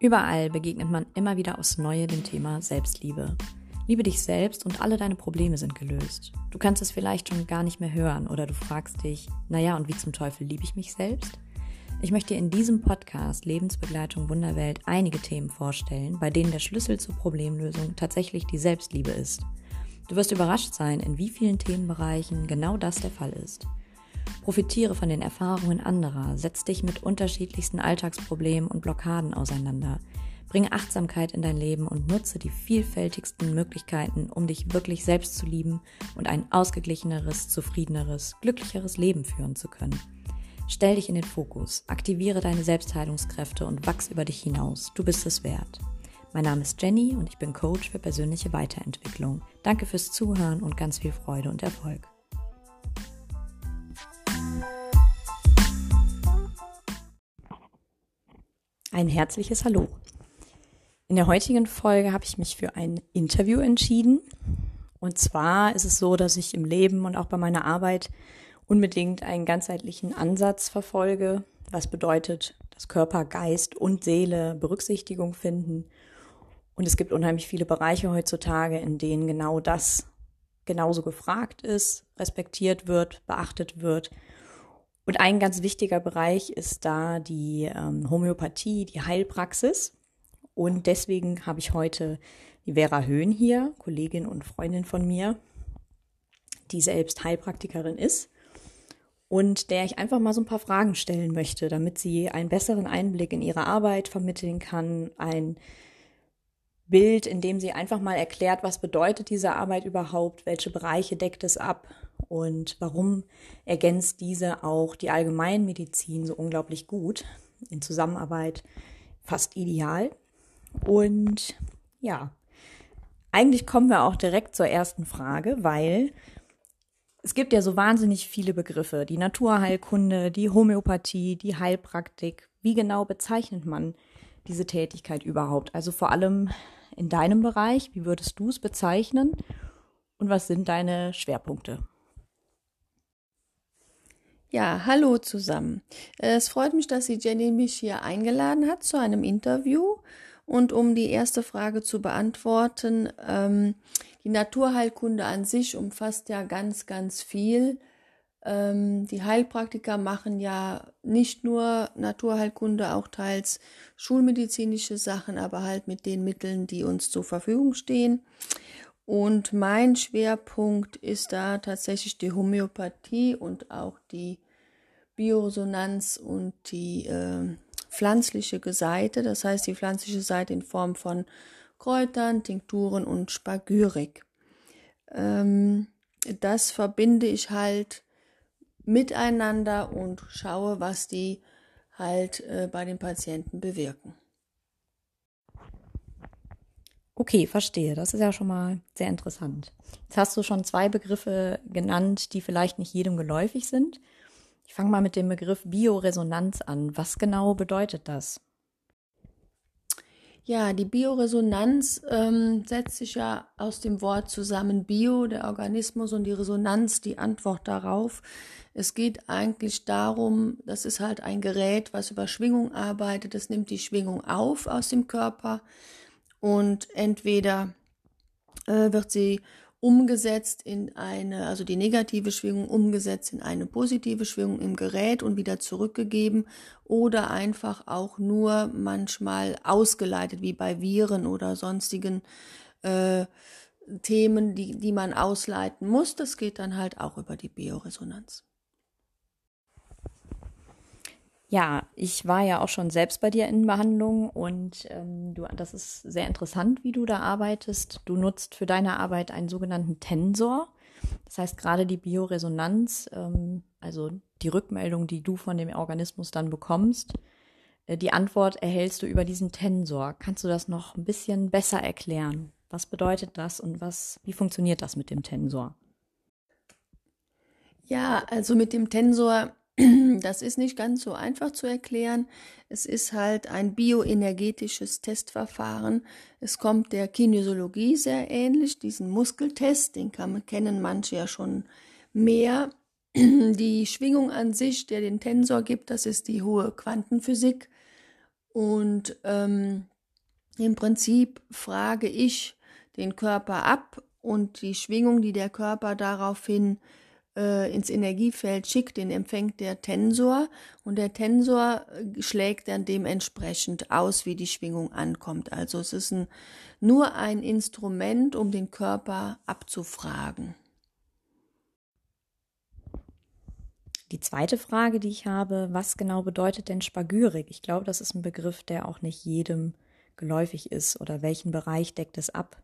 Überall begegnet man immer wieder aufs Neue dem Thema Selbstliebe. Liebe dich selbst und alle deine Probleme sind gelöst. Du kannst es vielleicht schon gar nicht mehr hören oder du fragst dich, naja, und wie zum Teufel liebe ich mich selbst? Ich möchte in diesem Podcast Lebensbegleitung Wunderwelt einige Themen vorstellen, bei denen der Schlüssel zur Problemlösung tatsächlich die Selbstliebe ist. Du wirst überrascht sein, in wie vielen Themenbereichen genau das der Fall ist. Profitiere von den Erfahrungen anderer, setz dich mit unterschiedlichsten Alltagsproblemen und Blockaden auseinander. Bringe Achtsamkeit in dein Leben und nutze die vielfältigsten Möglichkeiten, um dich wirklich selbst zu lieben und ein ausgeglicheneres, zufriedeneres, glücklicheres Leben führen zu können. Stell dich in den Fokus, aktiviere deine Selbstheilungskräfte und wachs über dich hinaus. Du bist es wert. Mein Name ist Jenny und ich bin Coach für persönliche Weiterentwicklung. Danke fürs Zuhören und ganz viel Freude und Erfolg. Ein herzliches Hallo. In der heutigen Folge habe ich mich für ein Interview entschieden. Und zwar ist es so, dass ich im Leben und auch bei meiner Arbeit unbedingt einen ganzheitlichen Ansatz verfolge, was bedeutet, dass Körper, Geist und Seele Berücksichtigung finden. Und es gibt unheimlich viele Bereiche heutzutage, in denen genau das genauso gefragt ist, respektiert wird, beachtet wird und ein ganz wichtiger Bereich ist da die ähm, Homöopathie, die Heilpraxis. Und deswegen habe ich heute die Vera Höhn hier, Kollegin und Freundin von mir, die selbst Heilpraktikerin ist und der ich einfach mal so ein paar Fragen stellen möchte, damit sie einen besseren Einblick in ihre Arbeit vermitteln kann, ein Bild, in dem sie einfach mal erklärt, was bedeutet diese Arbeit überhaupt, welche Bereiche deckt es ab und warum ergänzt diese auch die Allgemeinmedizin so unglaublich gut in Zusammenarbeit fast ideal. Und ja, eigentlich kommen wir auch direkt zur ersten Frage, weil es gibt ja so wahnsinnig viele Begriffe, die Naturheilkunde, die Homöopathie, die Heilpraktik. Wie genau bezeichnet man diese Tätigkeit überhaupt? Also vor allem in deinem Bereich, wie würdest du es bezeichnen und was sind deine Schwerpunkte? Ja, hallo zusammen. Es freut mich, dass Sie Jenny mich hier eingeladen hat zu einem Interview. Und um die erste Frage zu beantworten, ähm, die Naturheilkunde an sich umfasst ja ganz, ganz viel. Ähm, die Heilpraktiker machen ja nicht nur Naturheilkunde, auch teils schulmedizinische Sachen, aber halt mit den Mitteln, die uns zur Verfügung stehen. Und mein Schwerpunkt ist da tatsächlich die Homöopathie und auch die Bioresonanz und die äh, pflanzliche Seite, das heißt die pflanzliche Seite in Form von Kräutern, Tinkturen und Spagyrik. Ähm, das verbinde ich halt miteinander und schaue, was die halt äh, bei den Patienten bewirken. Okay, verstehe. Das ist ja schon mal sehr interessant. Jetzt hast du schon zwei Begriffe genannt, die vielleicht nicht jedem geläufig sind. Ich fange mal mit dem Begriff Bioresonanz an. Was genau bedeutet das? Ja, die Bioresonanz ähm, setzt sich ja aus dem Wort zusammen Bio, der Organismus und die Resonanz, die Antwort darauf. Es geht eigentlich darum, das ist halt ein Gerät, was über Schwingung arbeitet. Es nimmt die Schwingung auf aus dem Körper und entweder äh, wird sie umgesetzt in eine, also die negative Schwingung umgesetzt in eine positive Schwingung im Gerät und wieder zurückgegeben oder einfach auch nur manchmal ausgeleitet, wie bei Viren oder sonstigen äh, Themen, die, die man ausleiten muss. Das geht dann halt auch über die Bioresonanz. Ja, ich war ja auch schon selbst bei dir in Behandlung und ähm, du, das ist sehr interessant, wie du da arbeitest. Du nutzt für deine Arbeit einen sogenannten Tensor. Das heißt, gerade die Bioresonanz, ähm, also die Rückmeldung, die du von dem Organismus dann bekommst, äh, die Antwort erhältst du über diesen Tensor. Kannst du das noch ein bisschen besser erklären? Was bedeutet das und was, wie funktioniert das mit dem Tensor? Ja, also mit dem Tensor das ist nicht ganz so einfach zu erklären. Es ist halt ein bioenergetisches Testverfahren. Es kommt der Kinesiologie sehr ähnlich, diesen Muskeltest, den man, kennen manche ja schon mehr. Die Schwingung an sich, der den Tensor gibt, das ist die hohe Quantenphysik. Und ähm, im Prinzip frage ich den Körper ab und die Schwingung, die der Körper daraufhin äh, ins Energiefeld schickt, den empfängt der Tensor und der Tensor äh, schlägt dann dementsprechend aus, wie die Schwingung ankommt. Also es ist ein, nur ein Instrument, um den Körper abzufragen. Die zweite Frage, die ich habe, was genau bedeutet denn Spagyrik? Ich glaube, das ist ein Begriff, der auch nicht jedem geläufig ist oder welchen Bereich deckt es ab?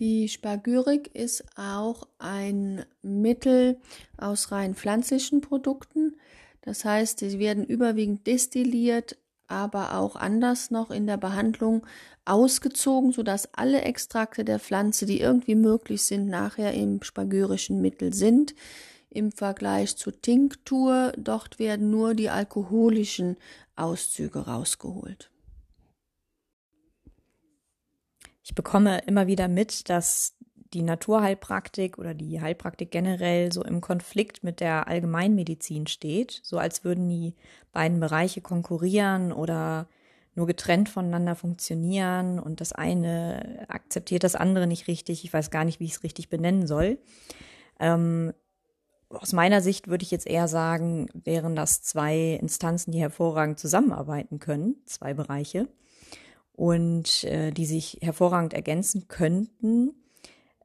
Die Spagyrik ist auch ein Mittel aus rein pflanzlichen Produkten. Das heißt, sie werden überwiegend destilliert, aber auch anders noch in der Behandlung ausgezogen, sodass alle Extrakte der Pflanze, die irgendwie möglich sind, nachher im spagyrischen Mittel sind im Vergleich zur Tinktur. Dort werden nur die alkoholischen Auszüge rausgeholt. Ich bekomme immer wieder mit, dass die Naturheilpraktik oder die Heilpraktik generell so im Konflikt mit der Allgemeinmedizin steht, so als würden die beiden Bereiche konkurrieren oder nur getrennt voneinander funktionieren und das eine akzeptiert das andere nicht richtig. Ich weiß gar nicht, wie ich es richtig benennen soll. Ähm, aus meiner Sicht würde ich jetzt eher sagen, wären das zwei Instanzen, die hervorragend zusammenarbeiten können, zwei Bereiche und äh, die sich hervorragend ergänzen könnten.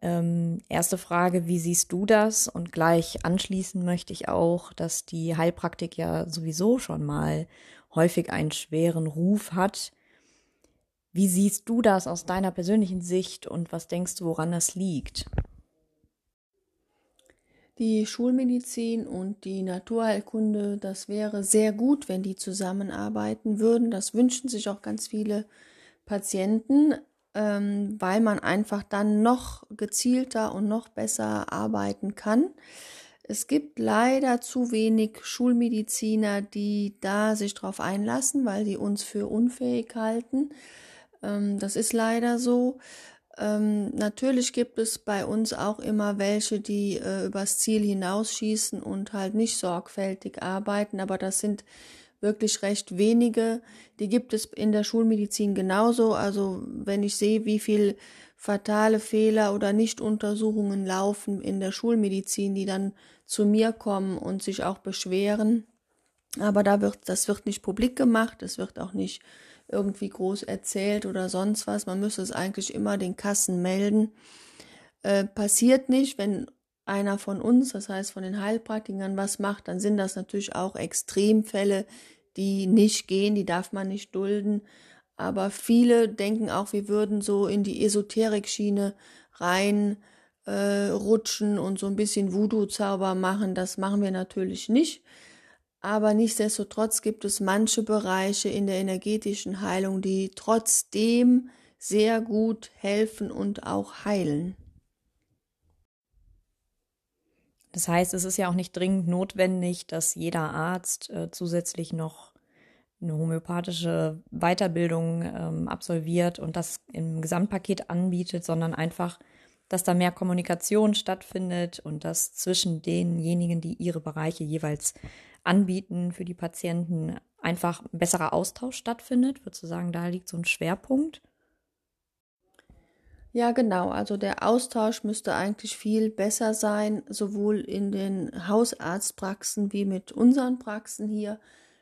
Ähm, erste Frage, wie siehst du das? Und gleich anschließen möchte ich auch, dass die Heilpraktik ja sowieso schon mal häufig einen schweren Ruf hat. Wie siehst du das aus deiner persönlichen Sicht und was denkst du, woran das liegt? Die Schulmedizin und die Naturheilkunde, das wäre sehr gut, wenn die zusammenarbeiten würden. Das wünschen sich auch ganz viele Patienten, ähm, weil man einfach dann noch gezielter und noch besser arbeiten kann. Es gibt leider zu wenig Schulmediziner, die da sich drauf einlassen, weil sie uns für unfähig halten. Ähm, das ist leider so. Ähm, natürlich gibt es bei uns auch immer welche, die äh, übers Ziel hinausschießen und halt nicht sorgfältig arbeiten, aber das sind wirklich recht wenige. Die gibt es in der Schulmedizin genauso. Also wenn ich sehe, wie viel fatale Fehler oder Nichtuntersuchungen laufen in der Schulmedizin, die dann zu mir kommen und sich auch beschweren. Aber da wird, das wird nicht publik gemacht, es wird auch nicht irgendwie groß erzählt oder sonst was. Man müsste es eigentlich immer den Kassen melden. Äh, passiert nicht, wenn einer von uns, das heißt von den Heilpraktikern, was macht, dann sind das natürlich auch Extremfälle, die nicht gehen, die darf man nicht dulden. Aber viele denken auch, wir würden so in die Esoterik-Schiene rein äh, rutschen und so ein bisschen Voodoo-Zauber machen. Das machen wir natürlich nicht. Aber nichtsdestotrotz gibt es manche Bereiche in der energetischen Heilung, die trotzdem sehr gut helfen und auch heilen. Das heißt, es ist ja auch nicht dringend notwendig, dass jeder Arzt äh, zusätzlich noch eine homöopathische Weiterbildung ähm, absolviert und das im Gesamtpaket anbietet, sondern einfach, dass da mehr Kommunikation stattfindet und dass zwischen denjenigen, die ihre Bereiche jeweils anbieten für die Patienten, einfach ein besserer Austausch stattfindet? Würdest du sagen, da liegt so ein Schwerpunkt? Ja, genau. Also der Austausch müsste eigentlich viel besser sein, sowohl in den Hausarztpraxen wie mit unseren Praxen hier.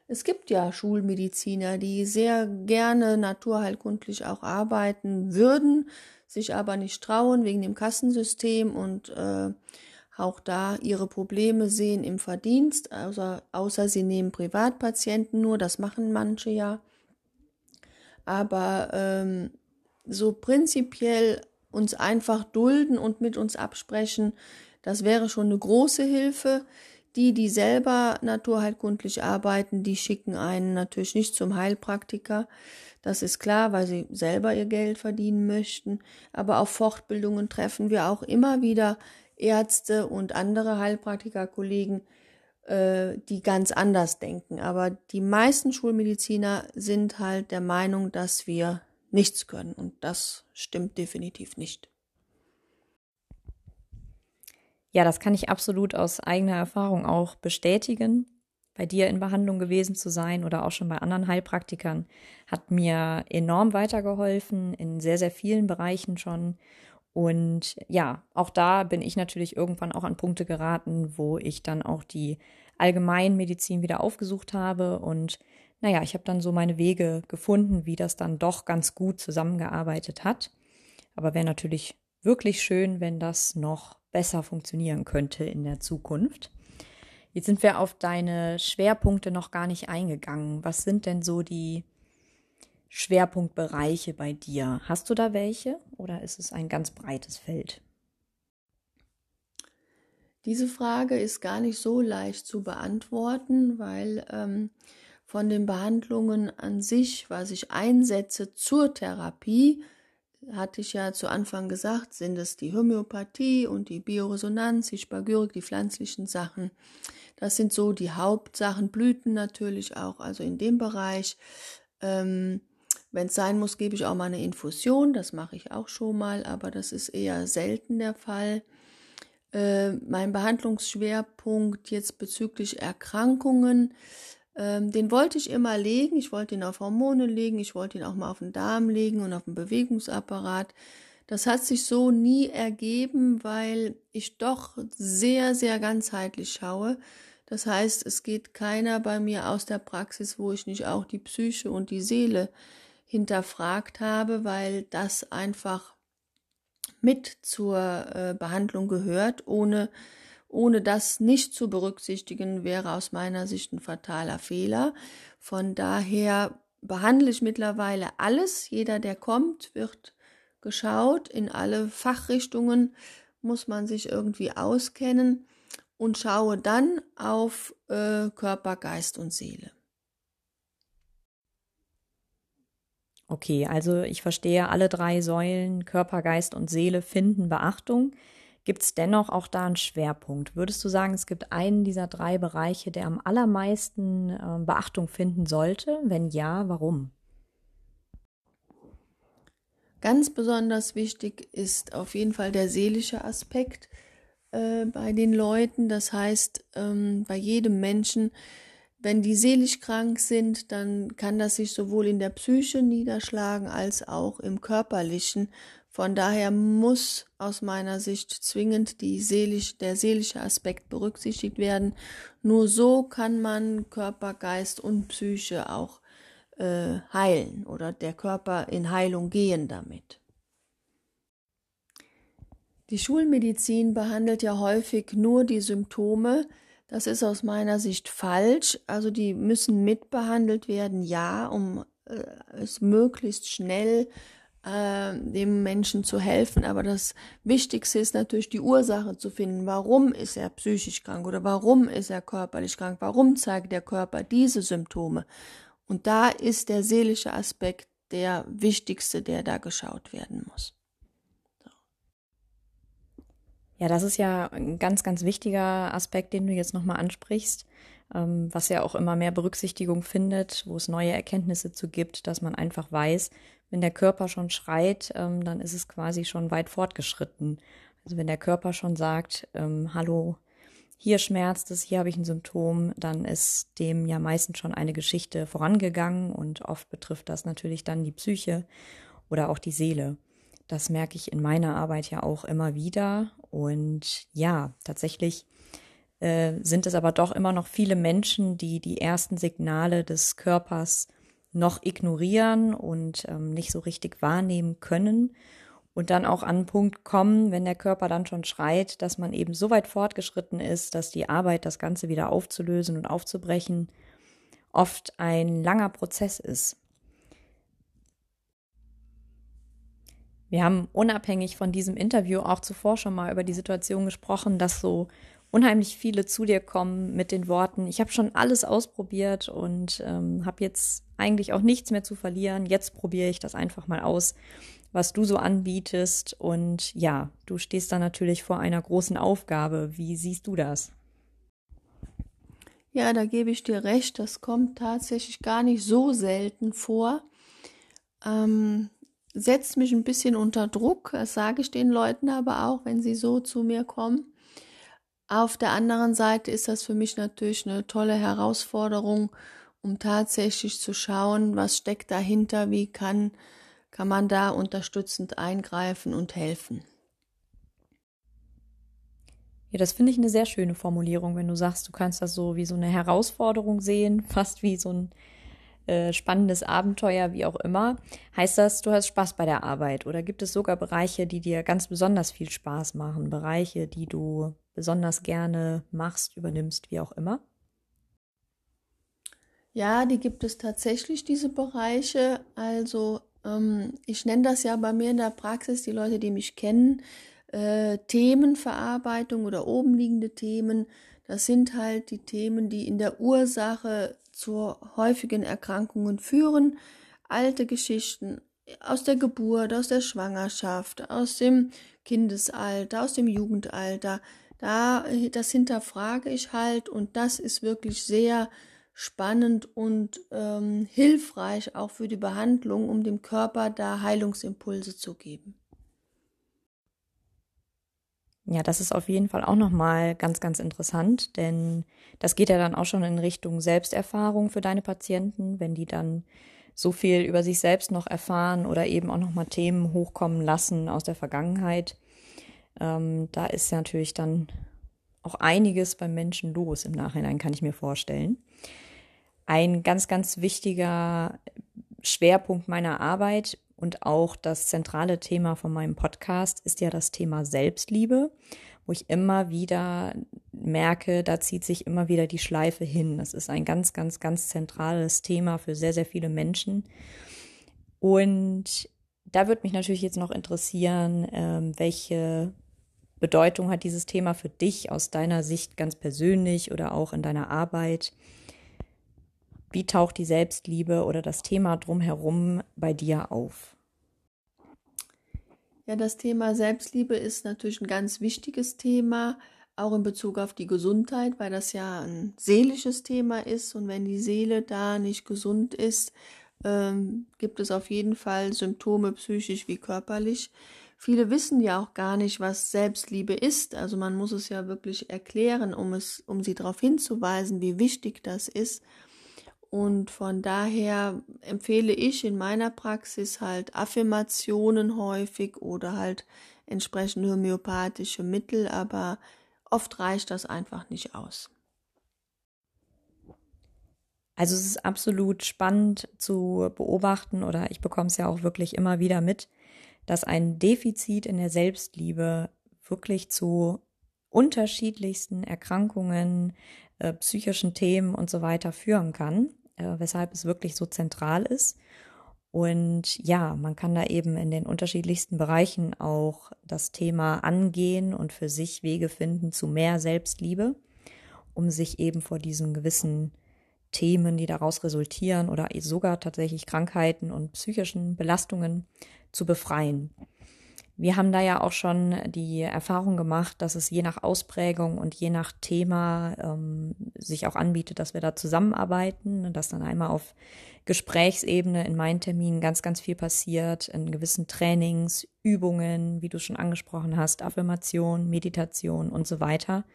Es gibt ja Schulmediziner, die sehr gerne naturheilkundlich auch arbeiten würden, sich aber nicht trauen wegen dem Kassensystem und äh, auch da ihre Probleme sehen im Verdienst, außer, außer sie nehmen Privatpatienten nur, das machen manche ja. Aber ähm, so prinzipiell uns einfach dulden und mit uns absprechen, das wäre schon eine große Hilfe. Die, die selber naturheilkundlich arbeiten, die schicken einen natürlich nicht zum Heilpraktiker. Das ist klar, weil sie selber ihr Geld verdienen möchten. Aber auf Fortbildungen treffen wir auch immer wieder Ärzte und andere Heilpraktikerkollegen, äh, die ganz anders denken. Aber die meisten Schulmediziner sind halt der Meinung, dass wir nichts können. Und das stimmt definitiv nicht. Ja, das kann ich absolut aus eigener Erfahrung auch bestätigen. bei dir in Behandlung gewesen zu sein oder auch schon bei anderen Heilpraktikern, hat mir enorm weitergeholfen in sehr, sehr vielen Bereichen schon. Und ja, auch da bin ich natürlich irgendwann auch an Punkte geraten, wo ich dann auch die Allgemeinmedizin wieder aufgesucht habe. Und naja, ich habe dann so meine Wege gefunden, wie das dann doch ganz gut zusammengearbeitet hat. Aber wäre natürlich wirklich schön, wenn das noch besser funktionieren könnte in der Zukunft. Jetzt sind wir auf deine Schwerpunkte noch gar nicht eingegangen. Was sind denn so die Schwerpunktbereiche bei dir? Hast du da welche oder ist es ein ganz breites Feld? Diese Frage ist gar nicht so leicht zu beantworten, weil ähm, von den Behandlungen an sich, was ich einsetze zur Therapie, hatte ich ja zu Anfang gesagt, sind es die Homöopathie und die Bioresonanz, die Spagyrik, die pflanzlichen Sachen. Das sind so die Hauptsachen, Blüten natürlich auch, also in dem Bereich. Ähm, Wenn es sein muss, gebe ich auch mal eine Infusion, das mache ich auch schon mal, aber das ist eher selten der Fall. Äh, mein Behandlungsschwerpunkt jetzt bezüglich Erkrankungen, ähm, den wollte ich immer legen. Ich wollte ihn auf Hormone legen, ich wollte ihn auch mal auf den Darm legen und auf den Bewegungsapparat. Das hat sich so nie ergeben, weil ich doch sehr, sehr ganzheitlich schaue. Das heißt, es geht keiner bei mir aus der Praxis, wo ich nicht auch die Psyche und die Seele hinterfragt habe, weil das einfach mit zur äh, Behandlung gehört. Ohne, ohne das nicht zu berücksichtigen, wäre aus meiner Sicht ein fataler Fehler. Von daher behandle ich mittlerweile alles. Jeder, der kommt, wird geschaut. In alle Fachrichtungen muss man sich irgendwie auskennen und schaue dann auf äh, Körper, Geist und Seele. Okay, also ich verstehe, alle drei Säulen Körper, Geist und Seele finden Beachtung. Gibt es dennoch auch da einen Schwerpunkt? Würdest du sagen, es gibt einen dieser drei Bereiche, der am allermeisten äh, Beachtung finden sollte? Wenn ja, warum? Ganz besonders wichtig ist auf jeden Fall der seelische Aspekt äh, bei den Leuten. Das heißt, ähm, bei jedem Menschen, wenn die seelisch krank sind, dann kann das sich sowohl in der Psyche niederschlagen als auch im körperlichen. Von daher muss aus meiner Sicht zwingend die seelisch, der seelische Aspekt berücksichtigt werden. Nur so kann man Körper, Geist und Psyche auch äh, heilen oder der Körper in Heilung gehen damit. Die Schulmedizin behandelt ja häufig nur die Symptome. Das ist aus meiner Sicht falsch. Also die müssen mitbehandelt werden, ja, um äh, es möglichst schnell äh, dem Menschen zu helfen. Aber das Wichtigste ist natürlich die Ursache zu finden. Warum ist er psychisch krank oder warum ist er körperlich krank? Warum zeigt der Körper diese Symptome? Und da ist der seelische Aspekt der wichtigste, der da geschaut werden muss. So. Ja, das ist ja ein ganz, ganz wichtiger Aspekt, den du jetzt nochmal ansprichst, ähm, was ja auch immer mehr Berücksichtigung findet, wo es neue Erkenntnisse zu gibt, dass man einfach weiß, wenn der Körper schon schreit, ähm, dann ist es quasi schon weit fortgeschritten. Also wenn der Körper schon sagt, ähm, hallo, hier schmerzt es, hier habe ich ein Symptom, dann ist dem ja meistens schon eine Geschichte vorangegangen und oft betrifft das natürlich dann die Psyche oder auch die Seele. Das merke ich in meiner Arbeit ja auch immer wieder. Und ja, tatsächlich äh, sind es aber doch immer noch viele Menschen, die die ersten Signale des Körpers noch ignorieren und ähm, nicht so richtig wahrnehmen können und dann auch an einen Punkt kommen, wenn der Körper dann schon schreit, dass man eben so weit fortgeschritten ist, dass die Arbeit, das Ganze wieder aufzulösen und aufzubrechen, oft ein langer Prozess ist. Wir haben unabhängig von diesem Interview auch zuvor schon mal über die Situation gesprochen, dass so unheimlich viele zu dir kommen mit den Worten, ich habe schon alles ausprobiert und ähm, habe jetzt eigentlich auch nichts mehr zu verlieren, jetzt probiere ich das einfach mal aus was du so anbietest. Und ja, du stehst da natürlich vor einer großen Aufgabe. Wie siehst du das? Ja, da gebe ich dir recht. Das kommt tatsächlich gar nicht so selten vor. Ähm, setzt mich ein bisschen unter Druck. Das sage ich den Leuten aber auch, wenn sie so zu mir kommen. Auf der anderen Seite ist das für mich natürlich eine tolle Herausforderung, um tatsächlich zu schauen, was steckt dahinter, wie kann, kann man da unterstützend eingreifen und helfen. Ja, das finde ich eine sehr schöne Formulierung, wenn du sagst, du kannst das so wie so eine Herausforderung sehen, fast wie so ein äh, spannendes Abenteuer, wie auch immer. Heißt das, du hast Spaß bei der Arbeit oder gibt es sogar Bereiche, die dir ganz besonders viel Spaß machen, Bereiche, die du besonders gerne machst, übernimmst, wie auch immer? Ja, die gibt es tatsächlich, diese Bereiche. Also ähm, ich nenne das ja bei mir in der Praxis, die Leute, die mich kennen, äh, Themenverarbeitung oder obenliegende Themen. Das sind halt die Themen, die in der Ursache zu häufigen Erkrankungen führen. Alte Geschichten aus der Geburt, aus der Schwangerschaft, aus dem Kindesalter, aus dem Jugendalter. Da, das hinterfrage ich halt und das ist wirklich sehr spannend und ähm, hilfreich auch für die Behandlung, um dem Körper da Heilungsimpulse zu geben. Ja, das ist auf jeden Fall auch nochmal ganz, ganz interessant, denn das geht ja dann auch schon in Richtung Selbsterfahrung für deine Patienten, wenn die dann so viel über sich selbst noch erfahren oder eben auch nochmal Themen hochkommen lassen aus der Vergangenheit. Ähm, da ist ja natürlich dann auch einiges beim Menschen los im Nachhinein, kann ich mir vorstellen. Ein ganz, ganz wichtiger Schwerpunkt meiner Arbeit und auch das zentrale Thema von meinem Podcast ist ja das Thema Selbstliebe, wo ich immer wieder merke, da zieht sich immer wieder die Schleife hin. Das ist ein ganz, ganz, ganz zentrales Thema für sehr, sehr viele Menschen. Und da würde mich natürlich jetzt noch interessieren, ähm, welche Bedeutung hat dieses Thema für dich aus deiner Sicht ganz persönlich oder auch in deiner Arbeit? Wie taucht die Selbstliebe oder das Thema drumherum bei dir auf? Ja, das Thema Selbstliebe ist natürlich ein ganz wichtiges Thema, auch in Bezug auf die Gesundheit, weil das ja ein seelisches Thema ist. Und wenn die Seele da nicht gesund ist, ähm, gibt es auf jeden Fall Symptome psychisch wie körperlich. Viele wissen ja auch gar nicht, was Selbstliebe ist. Also man muss es ja wirklich erklären, um es, um sie darauf hinzuweisen, wie wichtig das ist. Und von daher empfehle ich in meiner Praxis halt Affirmationen häufig oder halt entsprechende homöopathische Mittel, aber oft reicht das einfach nicht aus. Also es ist absolut spannend zu beobachten oder ich bekomme es ja auch wirklich immer wieder mit, dass ein Defizit in der Selbstliebe wirklich zu unterschiedlichsten Erkrankungen, äh, psychischen Themen und so weiter führen kann äh, weshalb es wirklich so zentral ist. Und ja, man kann da eben in den unterschiedlichsten Bereichen auch das Thema angehen und für sich Wege finden zu mehr Selbstliebe, um sich eben vor diesen gewissen Themen, die daraus resultieren oder sogar tatsächlich Krankheiten und psychischen Belastungen zu befreien. Wir haben da ja auch schon die Erfahrung gemacht, dass es je nach Ausprägung und je nach Thema ähm, sich auch anbietet, dass wir da zusammenarbeiten, dass dann einmal auf Gesprächsebene in meinen Terminen ganz, ganz viel passiert, in gewissen Trainings, Übungen, wie du schon angesprochen hast, Affirmation, Meditation und so weiter.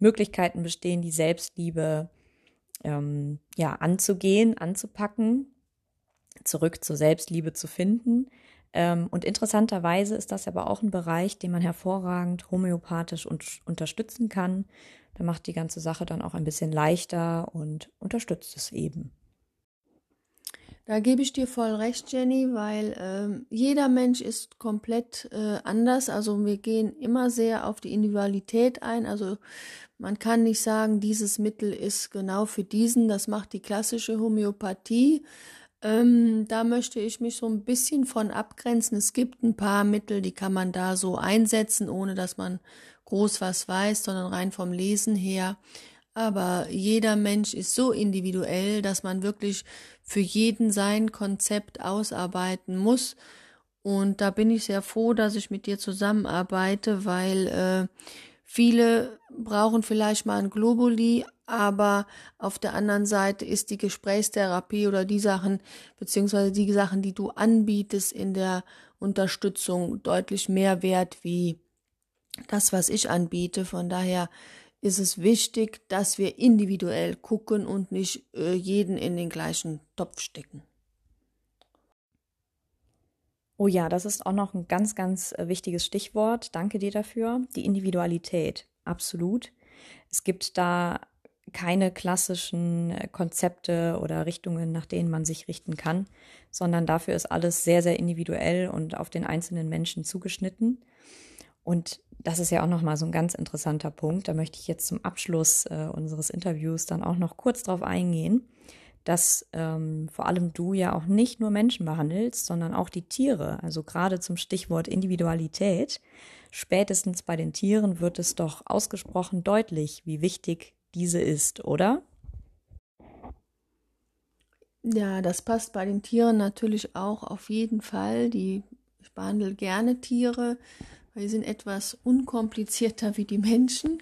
Möglichkeiten bestehen, die Selbstliebe ähm, ja anzugehen, anzupacken, zurück zur Selbstliebe zu finden und interessanterweise ist das aber auch ein Bereich, den man hervorragend homöopathisch und unterstützen kann. Da macht die ganze Sache dann auch ein bisschen leichter und unterstützt es eben. Da gebe ich dir voll recht, Jenny, weil äh, jeder Mensch ist komplett äh, anders. Also wir gehen immer sehr auf die Individualität ein. Also man kann nicht sagen, dieses Mittel ist genau für diesen. Das macht die klassische Homöopathie. Ähm, da möchte ich mich so ein bisschen von abgrenzen. Es gibt ein paar Mittel, die kann man da so einsetzen, ohne dass man groß was weiß, sondern rein vom Lesen her. Aber jeder Mensch ist so individuell, dass man wirklich für jeden sein Konzept ausarbeiten muss. Und da bin ich sehr froh, dass ich mit dir zusammenarbeite, weil äh, viele brauchen vielleicht mal ein Globuli, aber auf der anderen Seite ist die Gesprächstherapie oder die Sachen, beziehungsweise die Sachen, die du anbietest in der Unterstützung deutlich mehr wert wie das, was ich anbiete. Von daher ist es wichtig, dass wir individuell gucken und nicht äh, jeden in den gleichen Topf stecken. Oh ja, das ist auch noch ein ganz, ganz äh, wichtiges Stichwort. Danke dir dafür. Die Individualität. Absolut. Es gibt da keine klassischen äh, Konzepte oder Richtungen, nach denen man sich richten kann, sondern dafür ist alles sehr, sehr individuell und auf den einzelnen Menschen zugeschnitten. Und das ist ja auch nochmal so ein ganz interessanter Punkt. Da möchte ich jetzt zum Abschluss äh, unseres Interviews dann auch noch kurz drauf eingehen, dass ähm, vor allem du ja auch nicht nur Menschen behandelst, sondern auch die Tiere. Also gerade zum Stichwort Individualität. Spätestens bei den Tieren wird es doch ausgesprochen deutlich, wie wichtig diese ist, oder? Ja, das passt bei den Tieren natürlich auch auf jeden Fall. Die, ich behandle gerne Tiere, weil sie sind etwas unkomplizierter wie die Menschen.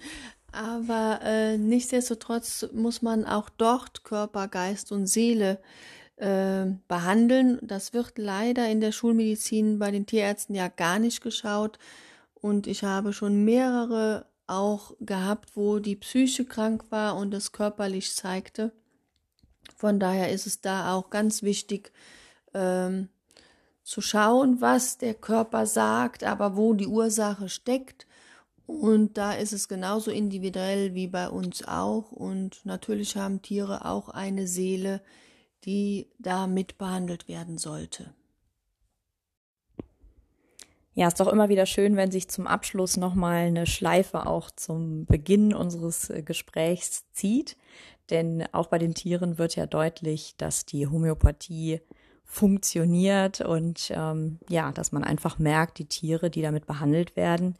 Aber äh, nichtsdestotrotz muss man auch dort Körper, Geist und Seele äh, behandeln. Das wird leider in der Schulmedizin bei den Tierärzten ja gar nicht geschaut. Und ich habe schon mehrere auch gehabt, wo die Psyche krank war und es körperlich zeigte. Von daher ist es da auch ganz wichtig ähm, zu schauen, was der Körper sagt, aber wo die Ursache steckt. Und da ist es genauso individuell wie bei uns auch. Und natürlich haben Tiere auch eine Seele, die da mit behandelt werden sollte. Ja, ist doch immer wieder schön, wenn sich zum Abschluss nochmal eine Schleife auch zum Beginn unseres äh, Gesprächs zieht. Denn auch bei den Tieren wird ja deutlich, dass die Homöopathie funktioniert und ähm, ja, dass man einfach merkt, die Tiere, die damit behandelt werden,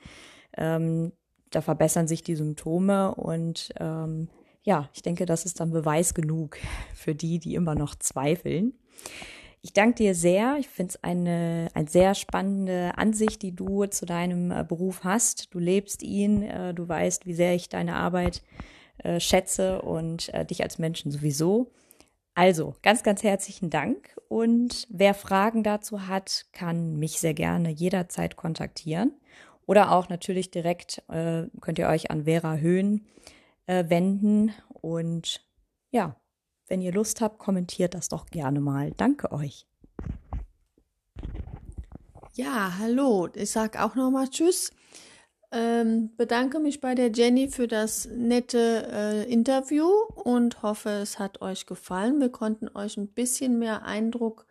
ähm, da verbessern sich die Symptome und ähm, ja, ich denke, das ist dann Beweis genug für die, die immer noch zweifeln. Ich danke dir sehr. Ich finde es eine, eine sehr spannende Ansicht, die du zu deinem äh, Beruf hast. Du lebst ihn, äh, du weißt, wie sehr ich deine Arbeit äh, schätze und äh, dich als Menschen sowieso. Also, ganz, ganz herzlichen Dank. Und wer Fragen dazu hat, kann mich sehr gerne jederzeit kontaktieren. Oder auch natürlich direkt äh, könnt ihr euch an Vera Höhn äh, wenden. Und ja, wenn ihr Lust habt, kommentiert das doch gerne mal. Danke euch. Ja, hallo. Ich sage auch nochmal Tschüss. Ähm, bedanke mich bei der Jenny für das nette äh, Interview und hoffe, es hat euch gefallen. Wir konnten euch ein bisschen mehr Eindruck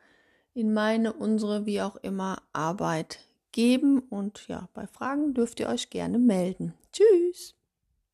in meine, unsere, wie auch immer Arbeit geben. Und ja, bei Fragen dürft ihr euch gerne melden. Tschüss.